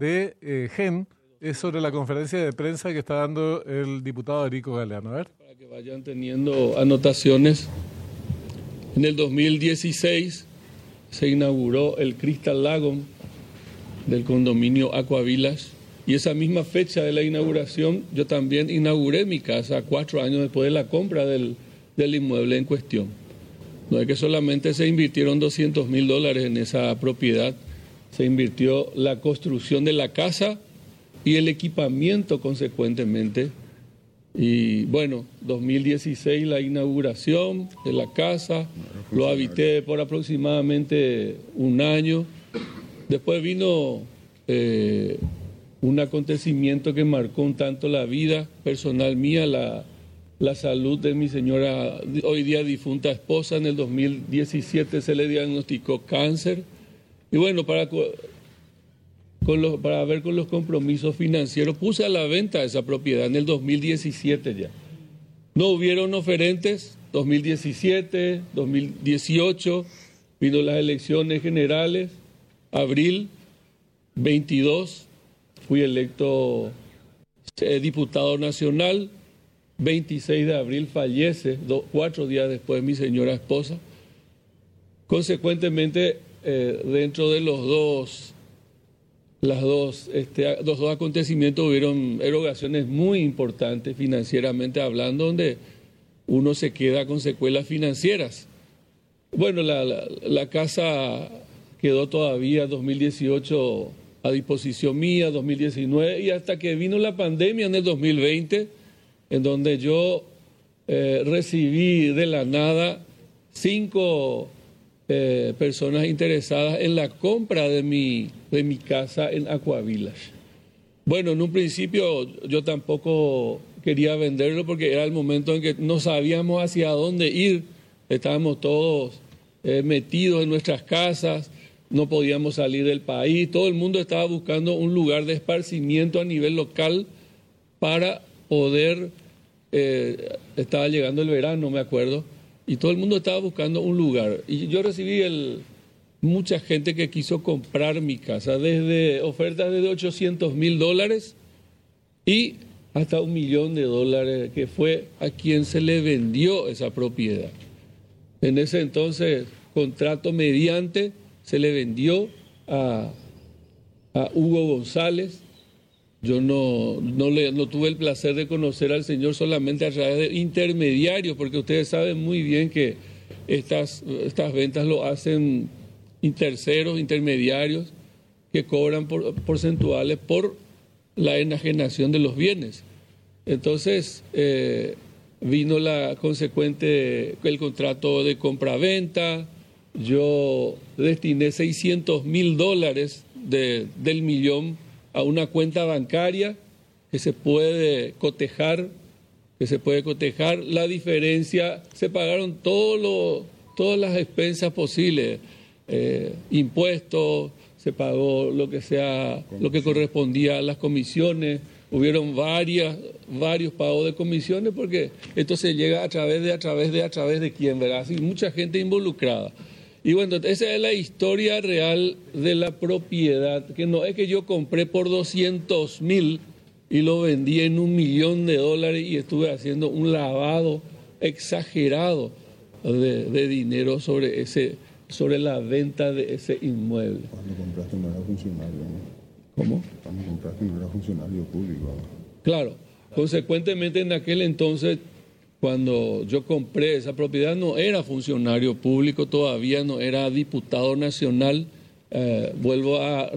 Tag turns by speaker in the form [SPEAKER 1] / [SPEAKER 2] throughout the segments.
[SPEAKER 1] de eh, GEN es sobre la conferencia de prensa que está dando el diputado Erico Galeano. A ver.
[SPEAKER 2] Para que vayan teniendo anotaciones. En el 2016 se inauguró el Crystal Lagoon del condominio Aquavilas y esa misma fecha de la inauguración yo también inauguré mi casa cuatro años después de la compra del, del inmueble en cuestión. No es que solamente se invirtieron 200 mil dólares en esa propiedad, se invirtió la construcción de la casa y el equipamiento consecuentemente. Y bueno, 2016 la inauguración de la casa, lo habité por aproximadamente un año. Después vino eh, un acontecimiento que marcó un tanto la vida personal mía, la, la salud de mi señora, hoy día difunta esposa. En el 2017 se le diagnosticó cáncer. Y bueno, para con los, para ver con los compromisos financieros, puse a la venta esa propiedad en el 2017 ya. No hubieron oferentes, 2017, 2018, vino las elecciones generales, abril 22, fui electo eh, diputado nacional, 26 de abril fallece, cuatro días después mi señora esposa. Consecuentemente, eh, dentro de los dos las dos, este, dos acontecimientos hubieron erogaciones muy importantes financieramente hablando, donde uno se queda con secuelas financieras. Bueno, la, la, casa quedó todavía 2018 a disposición mía, 2019, y hasta que vino la pandemia en el 2020, en donde yo eh, recibí de la nada cinco eh, personas interesadas en la compra de mi, de mi casa en Aquavilas. Bueno, en un principio yo tampoco quería venderlo porque era el momento en que no sabíamos hacia dónde ir. Estábamos todos eh, metidos en nuestras casas, no podíamos salir del país, todo el mundo estaba buscando un lugar de esparcimiento a nivel local para poder, eh, estaba llegando el verano, me acuerdo, y todo el mundo estaba buscando un lugar. Y yo recibí el, mucha gente que quiso comprar mi casa, desde ofertas de 800 mil dólares y hasta un millón de dólares, que fue a quien se le vendió esa propiedad. En ese entonces, contrato mediante, se le vendió a, a Hugo González, yo no, no, le, no tuve el placer de conocer al Señor solamente a través de intermediarios, porque ustedes saben muy bien que estas, estas ventas lo hacen terceros, intermediarios, que cobran porcentuales por la enajenación de los bienes. Entonces, eh, vino la consecuente, el contrato de compra-venta, yo destiné 600 mil dólares del millón a una cuenta bancaria que se puede cotejar, que se puede cotejar. La diferencia, se pagaron todo todas las expensas posibles, eh, impuestos, se pagó lo que sea, lo que correspondía a las comisiones, hubieron varias, varios pagos de comisiones porque esto se llega a través de, a través de, a través de quién, ¿verdad? Así, mucha gente involucrada. Y bueno, esa es la historia real de la propiedad, que no es que yo compré por 200 mil y lo vendí en un millón de dólares y estuve haciendo un lavado exagerado de, dinero sobre, ese, sobre la venta de ese inmueble.
[SPEAKER 3] Cuando compraste no era funcionario,
[SPEAKER 2] ¿Cómo?
[SPEAKER 3] Cuando compraste no era funcionario público.
[SPEAKER 2] Claro. Consecuentemente en aquel entonces cuando yo compré esa propiedad no era funcionario público todavía, no era diputado nacional. Eh, vuelvo a,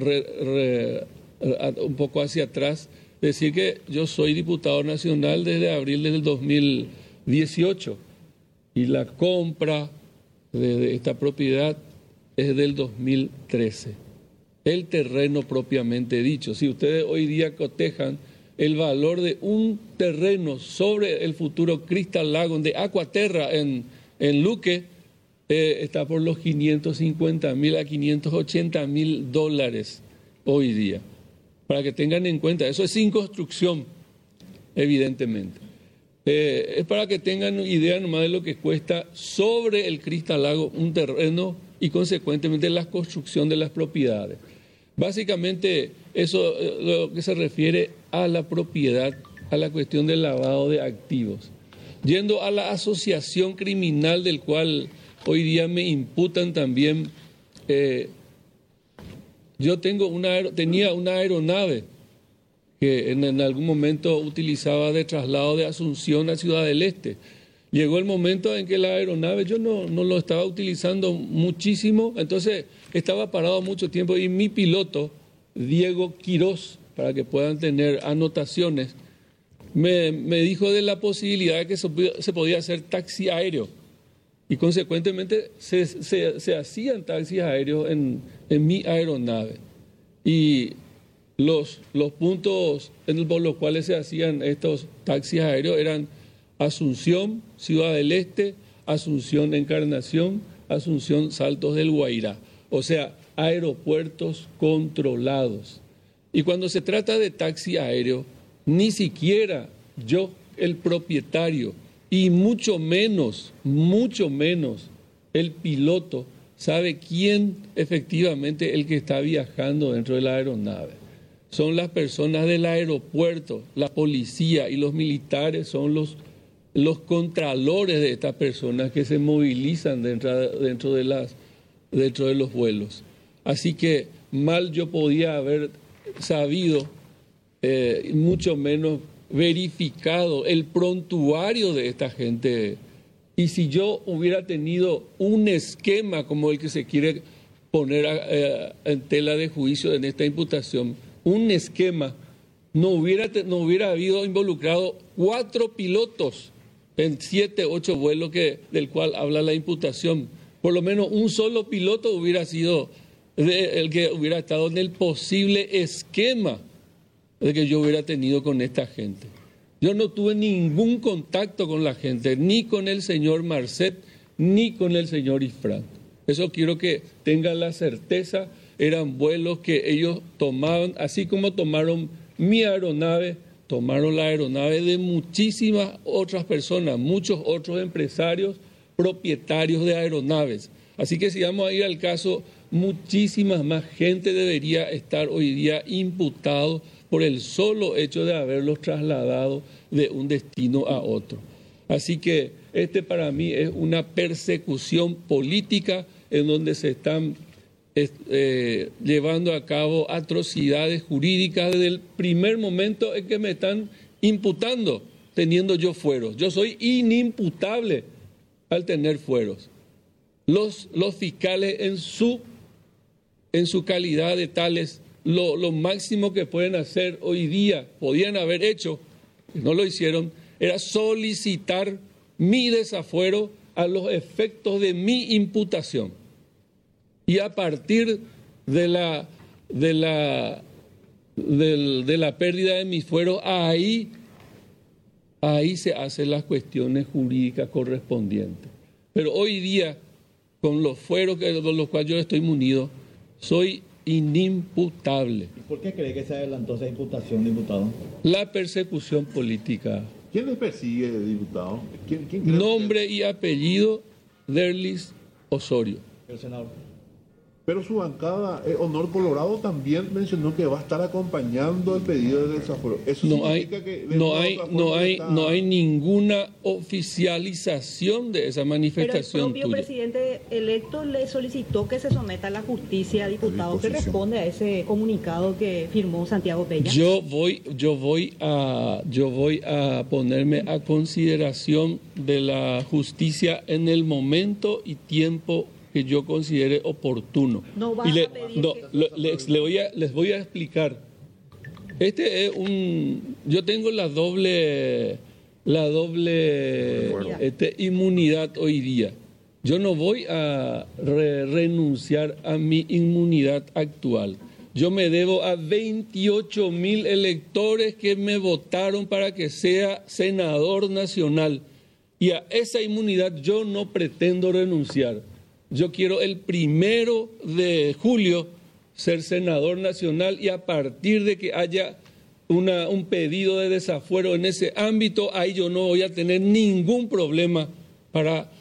[SPEAKER 2] un poco hacia atrás, decir que yo soy diputado nacional desde abril del 2018 y la compra de esta propiedad es del 2013. El terreno propiamente dicho. Si ustedes hoy día cotejan el valor de un terreno sobre el futuro Crystal Lagoon de Aquaterra en, en Luque eh, está por los 550 mil a 580 mil dólares hoy día. Para que tengan en cuenta, eso es sin construcción, evidentemente. Eh, es para que tengan idea nomás de lo que cuesta sobre el Crystal Lago un terreno y consecuentemente la construcción de las propiedades. Básicamente eso eh, lo que se refiere a la propiedad, a la cuestión del lavado de activos. Yendo a la asociación criminal del cual hoy día me imputan también, eh, yo tengo una, tenía una aeronave que en, en algún momento utilizaba de traslado de Asunción a Ciudad del Este. Llegó el momento en que la aeronave yo no, no lo estaba utilizando muchísimo, entonces estaba parado mucho tiempo y mi piloto, Diego Quirós, para que puedan tener anotaciones, me, me dijo de la posibilidad de que se, se podía hacer taxi aéreo. Y consecuentemente se, se- se hacían taxis aéreos en, en mi aeronave. Y los, los puntos en por los cuales se hacían estos taxis aéreos eran Asunción, Ciudad del Este, Asunción Encarnación, Asunción Saltos del Guairá. O sea, aeropuertos controlados. Y cuando se trata de taxi aéreo, ni siquiera yo, el propietario, y mucho menos, mucho menos el piloto, sabe quién efectivamente el que está viajando dentro de la aeronave. Son las personas del aeropuerto, la policía y los militares son los, los contralores de estas personas que se movilizan dentro, dentro, de las, dentro de los vuelos. Así que mal yo podía haber sabido, eh, mucho menos verificado el prontuario de esta gente. Y si yo hubiera tenido un esquema como el que se quiere poner eh, en tela de juicio en esta imputación, un esquema, no hubiera, no hubiera habido involucrado cuatro pilotos en siete, ocho vuelos que, del cual habla la imputación. Por lo menos un solo piloto hubiera sido de- el que hubiera estado en el posible esquema de que yo hubiera tenido con esta gente. Yo no tuve ningún contacto con la gente, ni con el señor Marcet, ni con el señor Ifrán. Eso quiero que tengan la certeza, eran vuelos que ellos tomaban, así como tomaron mi aeronave, tomaron la aeronave de muchísimas otras personas, muchos otros empresarios, propietarios de aeronaves. Así que si vamos a ir al caso, muchísima más gente debería estar hoy día imputado por el solo hecho de haberlos trasladado de un destino a otro. Así que este para mí es una persecución política en donde se están es- eh, llevando a cabo atrocidades jurídicas desde el primer momento en que me están imputando, teniendo yo fueros. Yo soy inimputable al tener fueros. Los, los fiscales en su, en su calidad de tales, lo, máximo que pueden hacer hoy día, podían haber hecho, no lo hicieron, era solicitar mi desafuero a los efectos de mi imputación. Y a partir de la, de la, de la pérdida de mis fueros, ahí, ahí se hacen las cuestiones jurídicas correspondientes. Pero hoy día, con los fueros con los cuales yo estoy munido, soy inimputable.
[SPEAKER 4] ¿Y por qué cree que se adelantó esa imputación, diputado?
[SPEAKER 2] La persecución política.
[SPEAKER 5] ¿Quién les persigue, diputado? ¿Quién, quién cree
[SPEAKER 2] Nombre y apellido, Derlis Osorio.
[SPEAKER 4] El senador.
[SPEAKER 5] Que- Pero su bancada, eh, Honor Colorado, también mencionó que va a estar acompañando el pedido de desafuero. Eso
[SPEAKER 2] No hay,
[SPEAKER 5] significa que de
[SPEAKER 2] no hay, no hay,
[SPEAKER 5] está-
[SPEAKER 2] no hay ninguna oficialización de esa
[SPEAKER 6] Pero el
[SPEAKER 2] manifestación
[SPEAKER 6] propio
[SPEAKER 2] tuya.
[SPEAKER 6] presidente electo le solicitó que se someta a la justicia, diputado, que responde a ese comunicado que firmó Santiago Peña.
[SPEAKER 2] Yo voy, yo voy a, yo voy a ponerme a consideración de la justicia en el momento y tiempo que yo considere oportuno.
[SPEAKER 6] No va
[SPEAKER 2] y le,
[SPEAKER 6] a pedir
[SPEAKER 2] no, lo- les, le voy a, les voy a explicar. Este es un, yo tengo la doble, la doble este, inmunidad hoy día. Yo no voy a re- renunciar a mi inmunidad actual. Yo me debo a 28 mil electores que me votaron para que sea senador nacional. Y a esa inmunidad yo no pretendo renunciar. Yo quiero el primero de julio ser senador nacional y a partir de que haya una- un pedido de desafuero en ese ámbito, ahí yo no voy a tener ningún problema para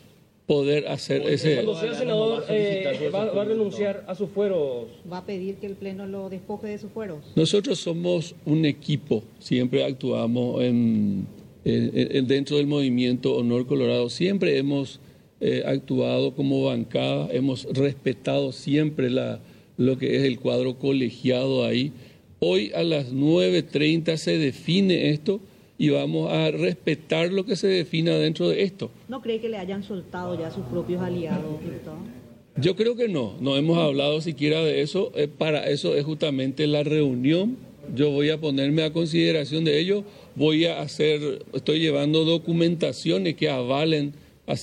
[SPEAKER 2] poder hacer ese...
[SPEAKER 7] Cuando sea senador, eh, va, va a renunciar a sus fueros.
[SPEAKER 6] Va a pedir que el Pleno lo despoje de sus fueros.
[SPEAKER 2] Nosotros somos un equipo, siempre actuamos en, en- en- dentro del movimiento Honor Colorado, siempre hemos eh, actuado como bancada, hemos respetado siempre la, lo que es el cuadro colegiado ahí. Hoy a las 9.30 se define esto y vamos a respetar lo que se defina dentro de esto.
[SPEAKER 6] ¿No cree que le hayan soltado ya a sus propios aliados, diputado?
[SPEAKER 2] Yo creo que no, no hemos hablado siquiera de eso. Eh, para eso es justamente la reunión. Yo voy a ponerme a consideración de ello. Voy a hacer, estoy llevando documentaciones que avalen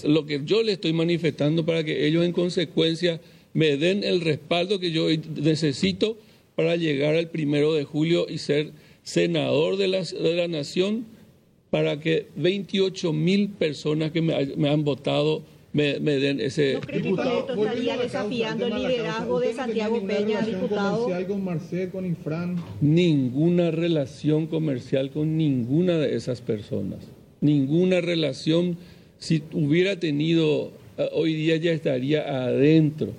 [SPEAKER 2] lo que yo le estoy manifestando para que ellos en consecuencia me den el respaldo que yo necesito para llegar al primero de julio y ser senador de la, de la nación para que 28 mil personas que me, me han votado me, me den ese...
[SPEAKER 6] ¿No cree que con esto estaría desafiando el liderazgo de Santiago Peña, diputado?
[SPEAKER 8] con Marcel, con Infran.
[SPEAKER 2] ninguna relación comercial con ninguna de esas personas. Ninguna relación, si hubiera tenido, eh, hoy día ya estaría adentro,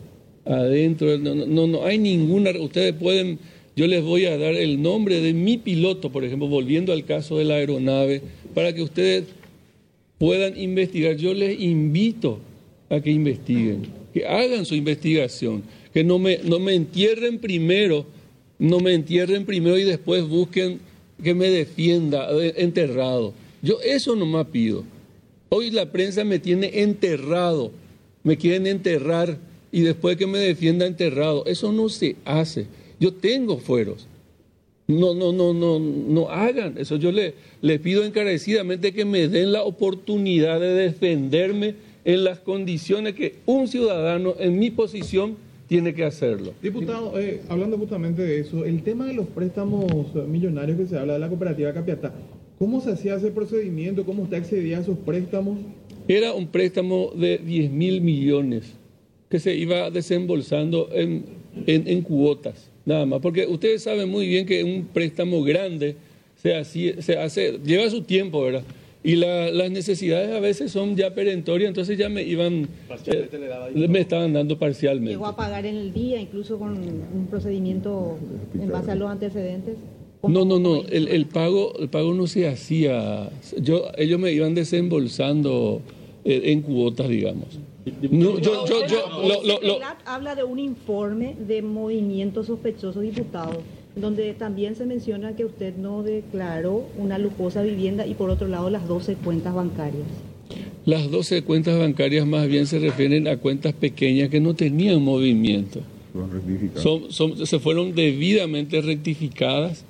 [SPEAKER 2] adentro, no, no- no, hay ninguna, ustedes pueden, yo les voy a dar el nombre de mi piloto, por ejemplo, volviendo al caso de la aeronave, para que ustedes puedan investigar. Yo les invito a que investiguen, que hagan su investigación, que no me, no me entierren primero, no me entierren primero y después busquen que me defienda enterrado. Yo eso nomás pido. Hoy la prensa me tiene enterrado, me quieren enterrar y después que me defienda enterrado. Eso no se hace. Yo tengo fueros. No, no, no, no, no hagan eso. Yo le, pido encarecidamente que me den la oportunidad de defenderme en las condiciones que un ciudadano en mi posición tiene que hacerlo.
[SPEAKER 8] Diputado, eh, hablando justamente de eso, el tema de los préstamos millonarios que se habla de la cooperativa Capiatá, ¿cómo se hacía ese procedimiento? ¿Cómo usted accedía a esos préstamos?
[SPEAKER 2] Era un préstamo de 10 mil millones que se iba desembolsando en, en, en cuotas, nada más. Porque ustedes saben muy bien que un préstamo grande se, hacía- se hace, lleva su tiempo, ¿verdad? Y la- las necesidades a veces son ya perentorias, entonces ya me iban, eh, me estaban dando parcialmente.
[SPEAKER 6] Llegó a pagar en el día, incluso con un procedimiento en base a los antecedentes.
[SPEAKER 2] No, no, no, el, el pago, el pago no se hacía. Yo, ellos me iban desembolsando eh, en cuotas, digamos. No, yo, yo, yo, lo- lo- lo-
[SPEAKER 6] CELAC habla de un informe de movimiento sospechoso, diputado, donde también se menciona que usted no declaró una lujosa vivienda y por otro lado las 12 cuentas bancarias.
[SPEAKER 2] las 12 cuentas bancarias más bien se refieren a cuentas pequeñas que no tenían movimiento. Son, son- se fueron debidamente rectificadas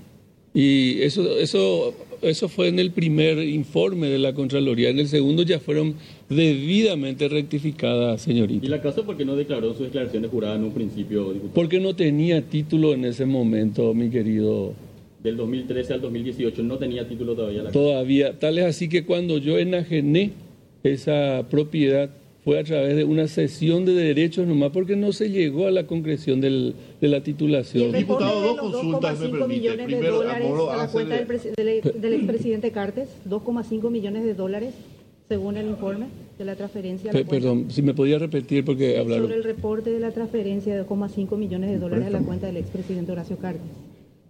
[SPEAKER 2] y eso, eso, eso fue en el primer informe de la Contraloría. En el segundo ya fueron debidamente rectificadas, señorita.
[SPEAKER 9] ¿Y la casa por qué no declaró sus declaraciones juradas en un principio, diputado?
[SPEAKER 2] Porque no tenía título en ese momento, mi querido.
[SPEAKER 9] Del 2013 al 2018 no tenía título todavía la.
[SPEAKER 2] Todavía, tal es así que cuando yo enajené esa propiedad fue a través de una cesión de derechos nomás porque no se llegó a la concreción del- de la titulación.
[SPEAKER 5] Diputado, dos consultas me
[SPEAKER 6] 2,5
[SPEAKER 5] permite.
[SPEAKER 6] millones de
[SPEAKER 5] Primero, a
[SPEAKER 6] dólares
[SPEAKER 5] modo
[SPEAKER 6] a la cuenta del, del, del expresidente Cartes, 2,5 millones de dólares, según el informe de la transferencia. a la
[SPEAKER 2] perdón, si me podía repetir porque hablaron.
[SPEAKER 6] Sobre el reporte de la transferencia de 2,5 millones de dólares a la cuenta del expresidente Horacio Cartes.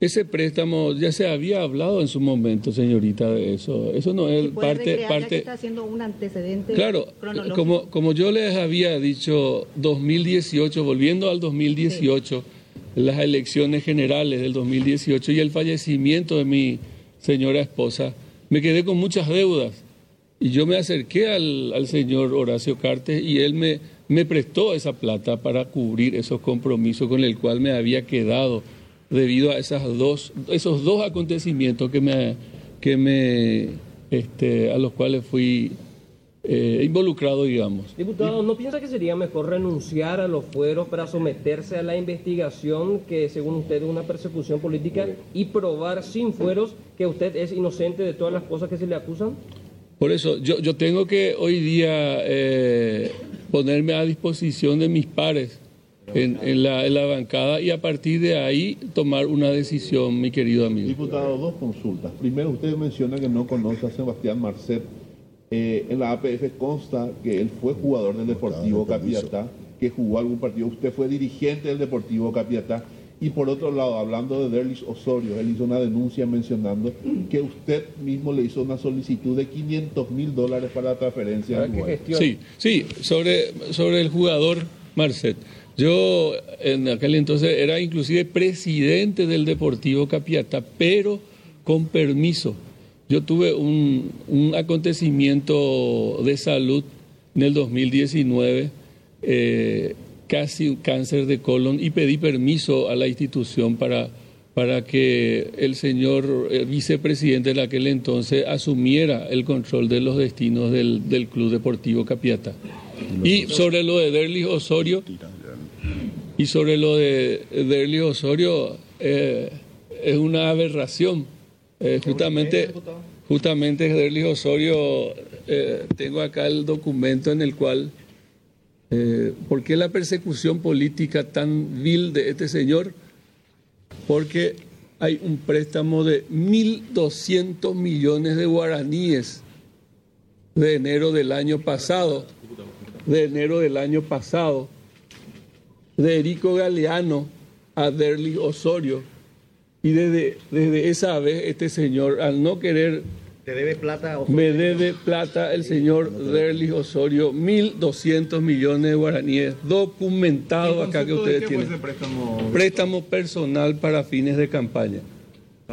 [SPEAKER 2] Ese préstamo ya se había hablado en su momento, señorita, de eso. Eso no es parte, parte.
[SPEAKER 6] está haciendo un antecedente
[SPEAKER 2] Claro, como, como yo les había dicho, 2018, volviendo al 2018, las elecciones generales del 2018 y el fallecimiento de mi señora esposa, me quedé con muchas deudas. Y yo me acerqué al, al señor Horacio Cartes y él me, me prestó esa plata para cubrir esos compromisos con el cual me había quedado debido a esas dos, esos dos acontecimientos que me, que me, este, a los cuales fui eh, involucrado, digamos.
[SPEAKER 7] Diputado, ¿no piensa que sería mejor renunciar a los fueros para someterse a la investigación que según usted es una persecución política y probar sin fueros que usted es inocente de todas las cosas que se le acusan?
[SPEAKER 2] Por eso yo, yo tengo que hoy día eh, ponerme a disposición de mis pares en, en la, en la bancada y a partir de ahí tomar una decisión, mi querido amigo.
[SPEAKER 5] Diputado, dos consultas. Primero, usted menciona que no conoce a Sebastián Marcet. Eh, en la APF consta que él fue jugador del Deportivo Capiatá, que jugó algún partido. Usted fue dirigente del Deportivo Capiatá. Y por otro lado, hablando de Derlis Osorio, él hizo una denuncia mencionando que usted mismo le hizo una solicitud de 500 mil dólares para la transferencia.
[SPEAKER 2] Sí, sí, sobre, sobre el jugador Marcet. Yo en aquel entonces era inclusive presidente del Deportivo Capiatá, pero con permiso. Yo tuve un, un acontecimiento de salud en el 2019, eh, casi un cáncer de colon, y pedí permiso a la institución para, para que el señor eh, vicepresidente de aquel entonces asumiera el control de los destinos del, del Club Deportivo Capiatá. Y sobre lo de Derlis Osorio, y sobre lo de Derlis Osorio, eh, es una aberración. Eh, justamente, justamente Derlis Osorio, eh, tengo acá el documento en el cual, eh, ¿por qué la persecución política tan vil de este señor? Porque hay un préstamo de 1.200 millones de guaraníes de enero del año pasado, de enero del año pasado, de Erico Galeano a Derli Osorio. Y desde, desde esa vez este señor, al no querer,
[SPEAKER 4] ¿Te debe plata? o-
[SPEAKER 2] me debe plata el señor Derli Osorio, 1.200 millones de guaraníes, documentado acá que
[SPEAKER 8] ¿En concepto de
[SPEAKER 2] ustedes
[SPEAKER 8] qué fue
[SPEAKER 2] tienen.
[SPEAKER 8] ese préstamo?
[SPEAKER 2] Préstamo personal para fines de campaña.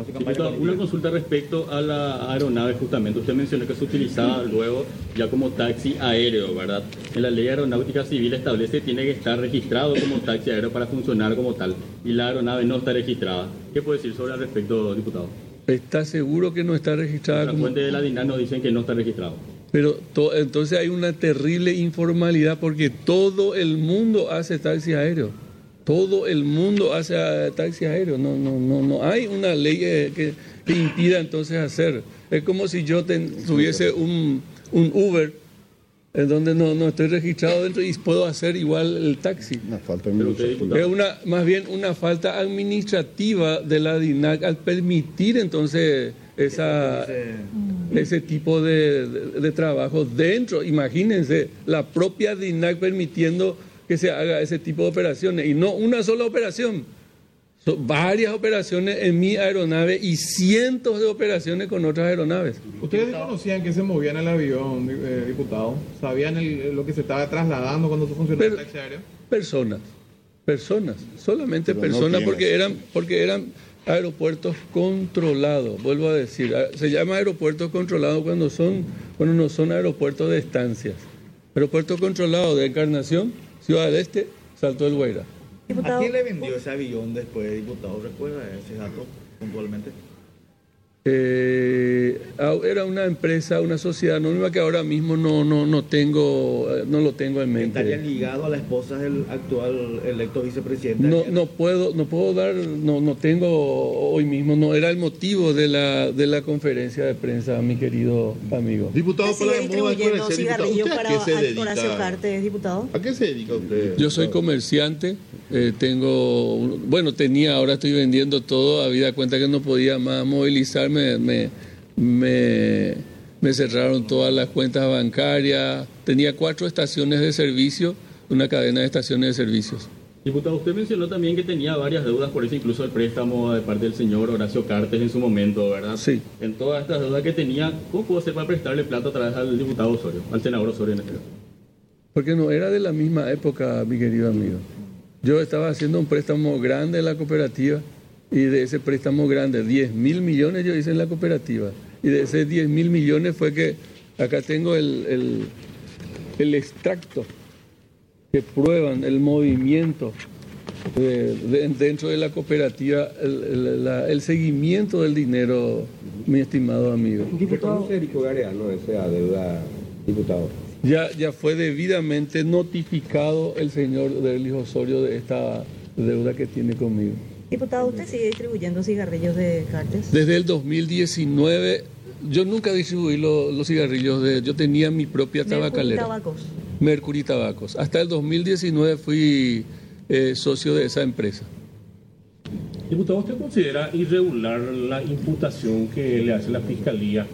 [SPEAKER 9] Diputado, una consulta respecto a la aeronave, justamente. Usted mencionó que se utilizaba luego ya como taxi aéreo, ¿verdad? En la ley aeronáutica civil establece que tiene que estar registrado como taxi aéreo para funcionar como tal. Y la aeronave no está registrada. ¿Qué puede decir sobre el respecto, diputado?
[SPEAKER 2] ¿Está seguro que no está registrada
[SPEAKER 9] La
[SPEAKER 2] como.?
[SPEAKER 9] fuente de la DINAR nos dicen que no está registrado.
[SPEAKER 2] Pero to- entonces hay una terrible informalidad porque todo el mundo hace taxi aéreo. Todo el mundo hace ah, taxi aéreo. No, no, no, no hay una ley eh, que, que impida entonces hacer. Es como si yo ten- tuviese un, un Uber en donde no, no estoy registrado dentro y puedo hacer igual el taxi.
[SPEAKER 3] Una falta administrativa.
[SPEAKER 2] Es una, más bien una falta administrativa de la DINAC al permitir entonces esa, ese tipo de, de- de trabajo dentro. Imagínense, la propia DINAC permitiendo que se haga ese tipo de operaciones y no una sola operación. Son varias operaciones en mi aeronave y cientos de operaciones con otras aeronaves.
[SPEAKER 8] ¿Ustedes conocían que se movía en el avión, eh, diputado? ¿Sabían el- lo que se estaba trasladando cuando se funcionaba el taxi aéreo?
[SPEAKER 2] Personas, personas, solamente
[SPEAKER 3] Pero
[SPEAKER 2] personas porque eran, porque eran aeropuertos controlados, vuelvo a decir, ah, se llama aeropuertos controlados cuando son, cuando no son aeropuertos de estancias. Aeropuerto controlado de Encarnación, Ciudad del Este, Salto del Guaira.
[SPEAKER 4] ¿A quién le vendió ese avión después, diputado? ¿Recuerda ese dato puntualmente?
[SPEAKER 2] Eh, era una empresa, una sociedad anónima que ahora mismo no, no, no tengo, eh, no lo tengo en
[SPEAKER 4] Estaría
[SPEAKER 2] mente.
[SPEAKER 4] ligado a la esposa del actual electo vicepresidente.
[SPEAKER 2] No, no puedo, no puedo dar, no, no tengo hoy mismo, no era el motivo de la, de la conferencia de prensa, mi querido amigo.
[SPEAKER 5] Diputado,
[SPEAKER 6] ¿usted
[SPEAKER 5] para
[SPEAKER 6] distribuyendo cigarrillos
[SPEAKER 5] ¿usted a
[SPEAKER 6] para
[SPEAKER 5] qué se
[SPEAKER 6] Horacio
[SPEAKER 5] dedica?
[SPEAKER 6] Cartes, diputado?
[SPEAKER 5] ¿A qué se dedica usted?
[SPEAKER 2] Yo soy comerciante, eh, tengo, bueno, tenía, ahora estoy vendiendo todo, habida cuenta que no podía más movilizarme, me, me, me cerraron todas las cuentas bancarias, tenía cuatro estaciones de servicio, una cadena de estaciones de servicios.
[SPEAKER 9] Diputado, usted mencionó también que tenía varias deudas, por eso incluso el préstamo de parte del señor Horacio Cartes en su momento, ¿verdad?
[SPEAKER 2] Sí.
[SPEAKER 9] En todas estas deudas que tenía, ¿cómo pudo hacer para prestarle plata otra vez al diputado Osorio, al senador Osorio en este caso?
[SPEAKER 2] Porque no era de la misma época, mi querido amigo. Yo estaba haciendo un préstamo grande en la cooperativa y de ese préstamo grande, 10 mil millones yo hice en la cooperativa. Y de ese 10 mil millones fue que acá tengo el, el, el extracto que prueban el movimiento de- de- dentro de la cooperativa, el, el- la- el seguimiento del dinero, mi estimado amigo.
[SPEAKER 10] ¿Reconoce Erico Gareano esa deuda, diputado?
[SPEAKER 2] Ya, ya fue debidamente notificado el señor Derlis Osorio de esta deuda que tiene conmigo.
[SPEAKER 6] Diputado, ¿usted sigue distribuyendo cigarrillos de Cartes?
[SPEAKER 2] Desde el 2019, yo nunca distribuí lo- los cigarrillos, de, yo tenía mi propia
[SPEAKER 6] Mercury
[SPEAKER 2] tabacalera,
[SPEAKER 6] Tabacos.
[SPEAKER 2] Mercury Tabacos. Hasta el 2019 fui eh, socio de esa empresa.
[SPEAKER 11] Diputado, ¿usted considera irregular la imputación que le hace la Fiscalía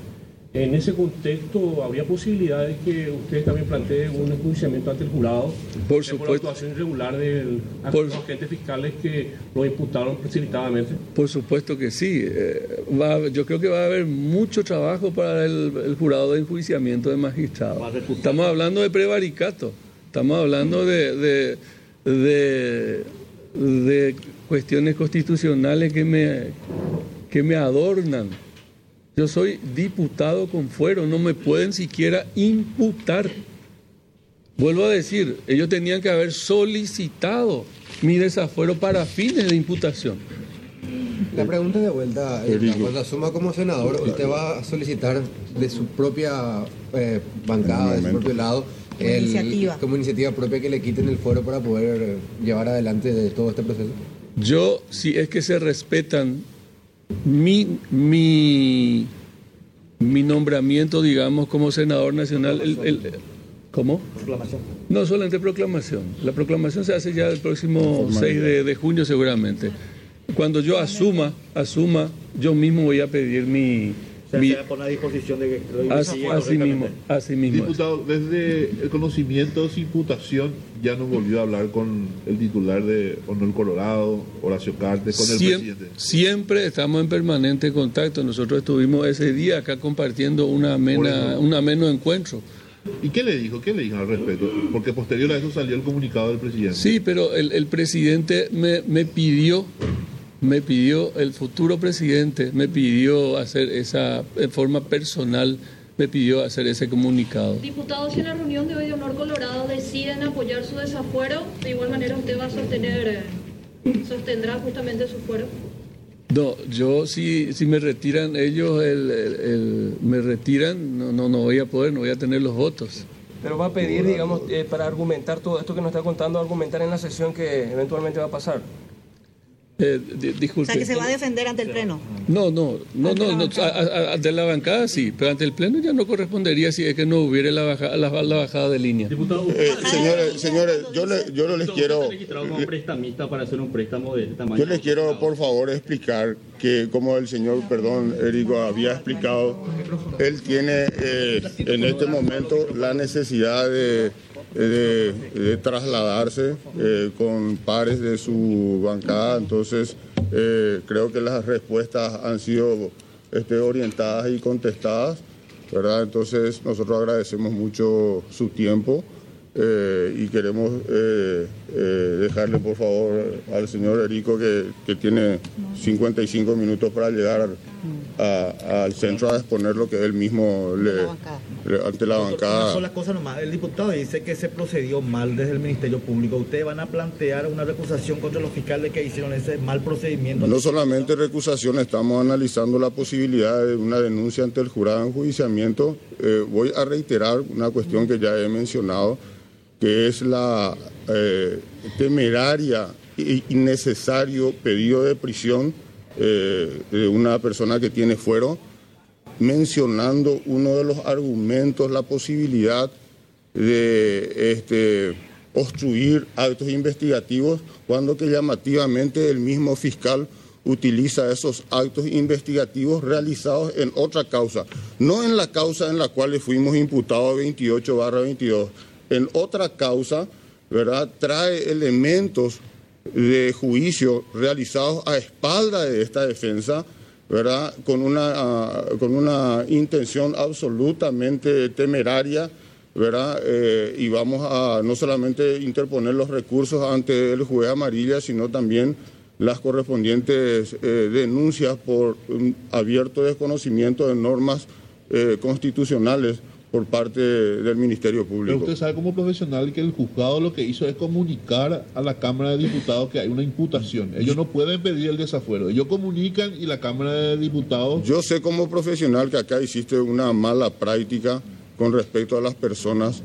[SPEAKER 11] En ese contexto, ¿habría posibilidad de que ustedes también planteen un enjuiciamiento ante el jurado
[SPEAKER 2] Por supuesto.
[SPEAKER 11] por actuación irregular de los agentes fiscales que lo imputaron precipitadamente?
[SPEAKER 2] Por supuesto que sí. Eh, va yo creo que va a haber mucho trabajo para el, el jurado de enjuiciamiento de magistrados. Estamos hablando de prevaricato, estamos hablando de, de, de- de cuestiones constitucionales que me, que me adornan. Yo soy diputado con fuero, no me pueden siquiera imputar. Vuelvo a decir, ellos tenían que haber solicitado mi desafuero para fines de imputación.
[SPEAKER 10] La pregunta de vuelta, eh, cuando asuma como senador, usted va a solicitar de su propia eh, bancada, de su propio lado,
[SPEAKER 6] Como
[SPEAKER 10] el-
[SPEAKER 6] iniciativa.
[SPEAKER 10] como iniciativa propia que le quiten el fuero para poder eh, llevar adelante de todo este proceso.
[SPEAKER 2] Yo, si es que se respetan mi, mi, mi nombramiento, digamos, como senador nacional, el, el- ¿cómo?
[SPEAKER 4] Proclamación.
[SPEAKER 2] No, solamente proclamación. La proclamación se hace ya el próximo 6 de, de junio seguramente. Cuando yo asuma, asuma, yo mismo voy a pedir mi...
[SPEAKER 4] Sea,
[SPEAKER 2] mi-
[SPEAKER 4] se va a poner a disposición de que lo
[SPEAKER 2] así, así mismo, así mismo.
[SPEAKER 5] Diputado, desde el conocimiento de su imputación ya no volvió a hablar con el titular de Honor Colorado, Horacio Cartes, con el
[SPEAKER 2] Siem-
[SPEAKER 5] presidente.
[SPEAKER 2] Siempre estamos en permanente contacto. Nosotros estuvimos ese día acá compartiendo una amena, un ameno encuentro.
[SPEAKER 5] ¿Y qué le dijo? ¿Qué le dijo al respecto? Porque posterior a eso salió el comunicado del presidente.
[SPEAKER 2] Sí, pero el, el presidente me, me pidió, me pidió, el futuro presidente me pidió hacer esa, en forma personal, me pidió hacer ese comunicado.
[SPEAKER 12] Diputados, si en la reunión de hoy de Honor Colorado deciden apoyar su desafuero, de igual manera usted va a sostener, sostendrá justamente su fuero.
[SPEAKER 2] No, yo si, si me retiran ellos, el, el- el- me retiran, no, no, no voy a poder, no voy a tener los votos.
[SPEAKER 7] Pero va a pedir, digamos, eh, para argumentar todo esto que nos está contando, argumentar en la sesión que eventualmente va a pasar.
[SPEAKER 2] Eh, di-
[SPEAKER 6] O
[SPEAKER 2] disculpe.
[SPEAKER 6] sea, que se va a defender ante el Pleno.
[SPEAKER 2] No, no, no, no, no,
[SPEAKER 6] bancada.
[SPEAKER 2] a- a- ante la bancada sí, pero ante el pleno ya no correspondería si es que no hubiera la, baja- la, la bajada de línea.
[SPEAKER 11] Diputado,
[SPEAKER 3] Eh, señores, señores, yo, le- yo no les
[SPEAKER 9] ¿Usted
[SPEAKER 3] quiero...
[SPEAKER 9] este?
[SPEAKER 3] Yo les quiero, por favor, explicar que, como el señor, perdón, Érico había explicado, él tiene eh, en este momento la necesidad de, trasladarse eh, con pares de su bancada, entonces eh, creo que las respuestas han sido este, orientadas y contestadas, ¿verdad? Entonces nosotros agradecemos mucho su tiempo. Eh, y queremos eh, eh, dejarle por favor al señor Erico que, que tiene 55 minutos para llegar al centro a exponer lo que él mismo le, le- ante la
[SPEAKER 4] Una
[SPEAKER 3] bancada.
[SPEAKER 4] sola cosa nomás. El diputado dice que se procedió mal desde el Ministerio Público. ¿Ustedes van a plantear una recusación contra los fiscales que hicieron ese mal procedimiento?
[SPEAKER 3] No solamente recusación, estamos analizando la posibilidad de una denuncia ante el jurado de enjuiciamiento. Eh, voy a reiterar una cuestión que ya he mencionado, que es la eh, temeraria e innecesario pedido de prisión eh, de una persona que tiene fuero, mencionando uno de los argumentos, la posibilidad de este, obstruir actos investigativos, cuando que llamativamente el mismo fiscal utiliza esos actos investigativos realizados en otra causa, no en la causa en la cual fuimos imputados 28 barra 22, en otra causa, ¿verdad? Trae elementos de juicio realizados a espalda de esta defensa, ¿verdad? Con una, ah, con una intención absolutamente temeraria, ¿verdad? Eh, y vamos a no solamente interponer los recursos ante el juez amarilla, sino también las correspondientes eh, denuncias por un abierto desconocimiento de normas eh, constitucionales por parte del Ministerio
[SPEAKER 5] Pero
[SPEAKER 3] Público.
[SPEAKER 5] usted sabe como profesional que el juzgado lo que hizo es comunicar a la Cámara de Diputados que hay una imputación. Ellos no pueden pedir el desafuero. Ellos comunican y la Cámara de Diputados...
[SPEAKER 3] Yo sé como profesional que acá hiciste una mala práctica con respecto a las personas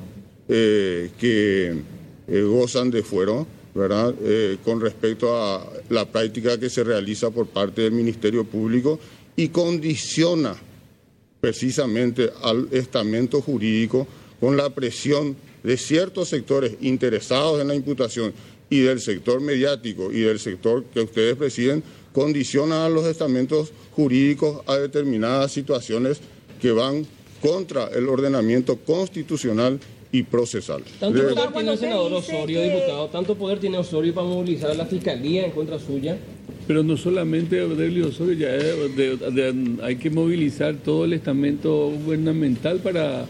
[SPEAKER 3] eh, que eh, gozan de fuero, ¿verdad? Eh, con respecto a la práctica que se realiza por parte del Ministerio Público y condiciona precisamente al estamento jurídico con la presión de ciertos sectores interesados en la imputación y del sector mediático y del sector que ustedes presiden, condiciona a los estamentos jurídicos a determinadas situaciones que van contra el ordenamiento constitucional y procesal.
[SPEAKER 7] ¿Tanto
[SPEAKER 3] De-
[SPEAKER 7] poder tiene el senador Osorio, diputado? ¿Tanto poder tiene Osorio para movilizar a la fiscalía en contra suya?
[SPEAKER 2] Pero no solamente Aurelio Osorio, ya es de- de- hay que movilizar todo el estamento gubernamental para,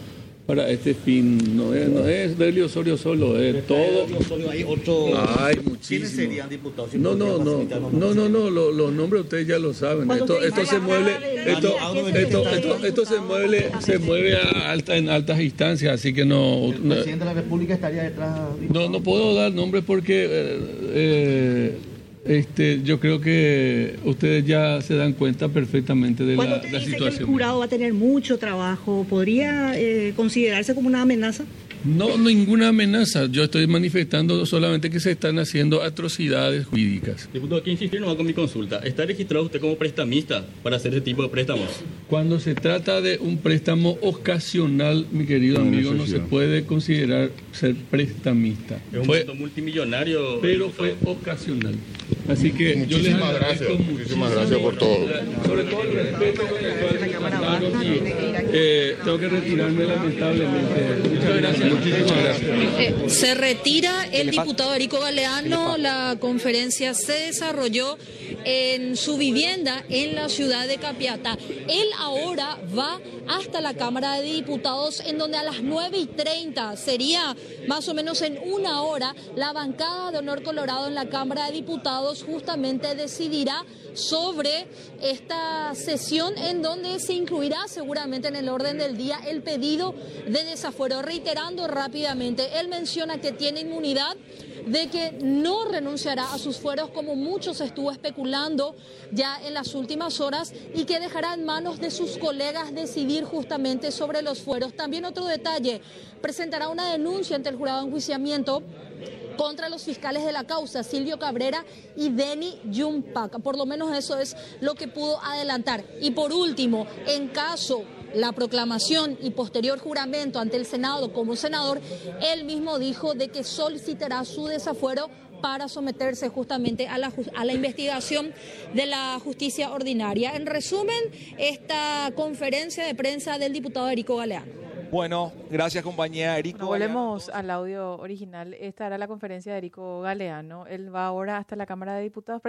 [SPEAKER 2] para este fin. No es, no es Aurelio Osorio solo, es todo.
[SPEAKER 4] Hay otro.
[SPEAKER 2] Hay
[SPEAKER 4] ¿Quiénes
[SPEAKER 2] muchísimos.
[SPEAKER 4] serían diputados? Si
[SPEAKER 2] No, no, no, no,
[SPEAKER 4] los
[SPEAKER 2] no, no, lo- los nombres ustedes ya lo saben. Esto, se mueve, esto,
[SPEAKER 4] ¿a qué se
[SPEAKER 2] esto, esto, esto se mueve, se mueve a alta, en altas instancias, así que no,
[SPEAKER 4] El
[SPEAKER 2] no,
[SPEAKER 4] presidente de la República estaría detrás.
[SPEAKER 2] no, no puedo dar nombres porque eh, eh, este, yo creo que ustedes ya se dan cuenta perfectamente de la, la
[SPEAKER 6] dice que el
[SPEAKER 2] situación.
[SPEAKER 6] jurado va a tener mucho trabajo, ¿podría eh, considerarse como una amenaza?
[SPEAKER 2] No, ninguna amenaza. Yo estoy manifestando solamente que se están haciendo atrocidades jurídicas.
[SPEAKER 9] Diputado, aquí insistir nomás con mi consulta. ¿Está registrado usted como prestamista para hacer ese tipo de préstamos?
[SPEAKER 2] Cuando se trata de un préstamo ocasional, mi querido amigo, no se puede considerar ser prestamista.
[SPEAKER 9] Es un
[SPEAKER 2] Fue-
[SPEAKER 9] multimillonario.
[SPEAKER 2] pero fue ocasional. Así que yo les
[SPEAKER 3] Muchísimas
[SPEAKER 2] agradezco
[SPEAKER 3] gracias, muchísimas gracias por todo.
[SPEAKER 2] Sobre todo el respeto eh, tengo que retirarme lamentablemente. Muchas gracias. Muchísimas gracias.
[SPEAKER 13] Eh, se retira el diputado Erico Galeano. La conferencia se desarrolló en su vivienda en la ciudad de Capiata. Él ahora va hasta la Cámara de Diputados, en donde a las 9 y 30 sería más o menos en una hora la bancada de Honor Colorado en la Cámara de Diputados justamente decidirá sobre esta sesión en donde se incluirá seguramente en el orden del día el pedido de desafuero. Reiterando rápidamente, él menciona que tiene inmunidad de que no renunciará a sus fueros como muchos estuvo especulando ya en las últimas horas y que dejará en manos de sus colegas decidir justamente sobre los fueros. También otro detalle, presentará una denuncia ante el jurado de enjuiciamiento contra los fiscales de la causa, Silvio Cabrera y Denny Yumpac. Por lo menos eso es lo que pudo adelantar. Y por último, en caso la proclamación y posterior juramento ante el Senado como senador, él mismo dijo de que solicitará su desafuero para someterse justamente a la, a la investigación de la justicia ordinaria. En resumen, esta conferencia de prensa del diputado Erico Galeano.
[SPEAKER 14] Bueno, gracias compañía Erico.
[SPEAKER 15] Bueno, volvemos al audio original. Esta era la conferencia de Erico Galeano. Él va ahora hasta la Cámara de Diputados.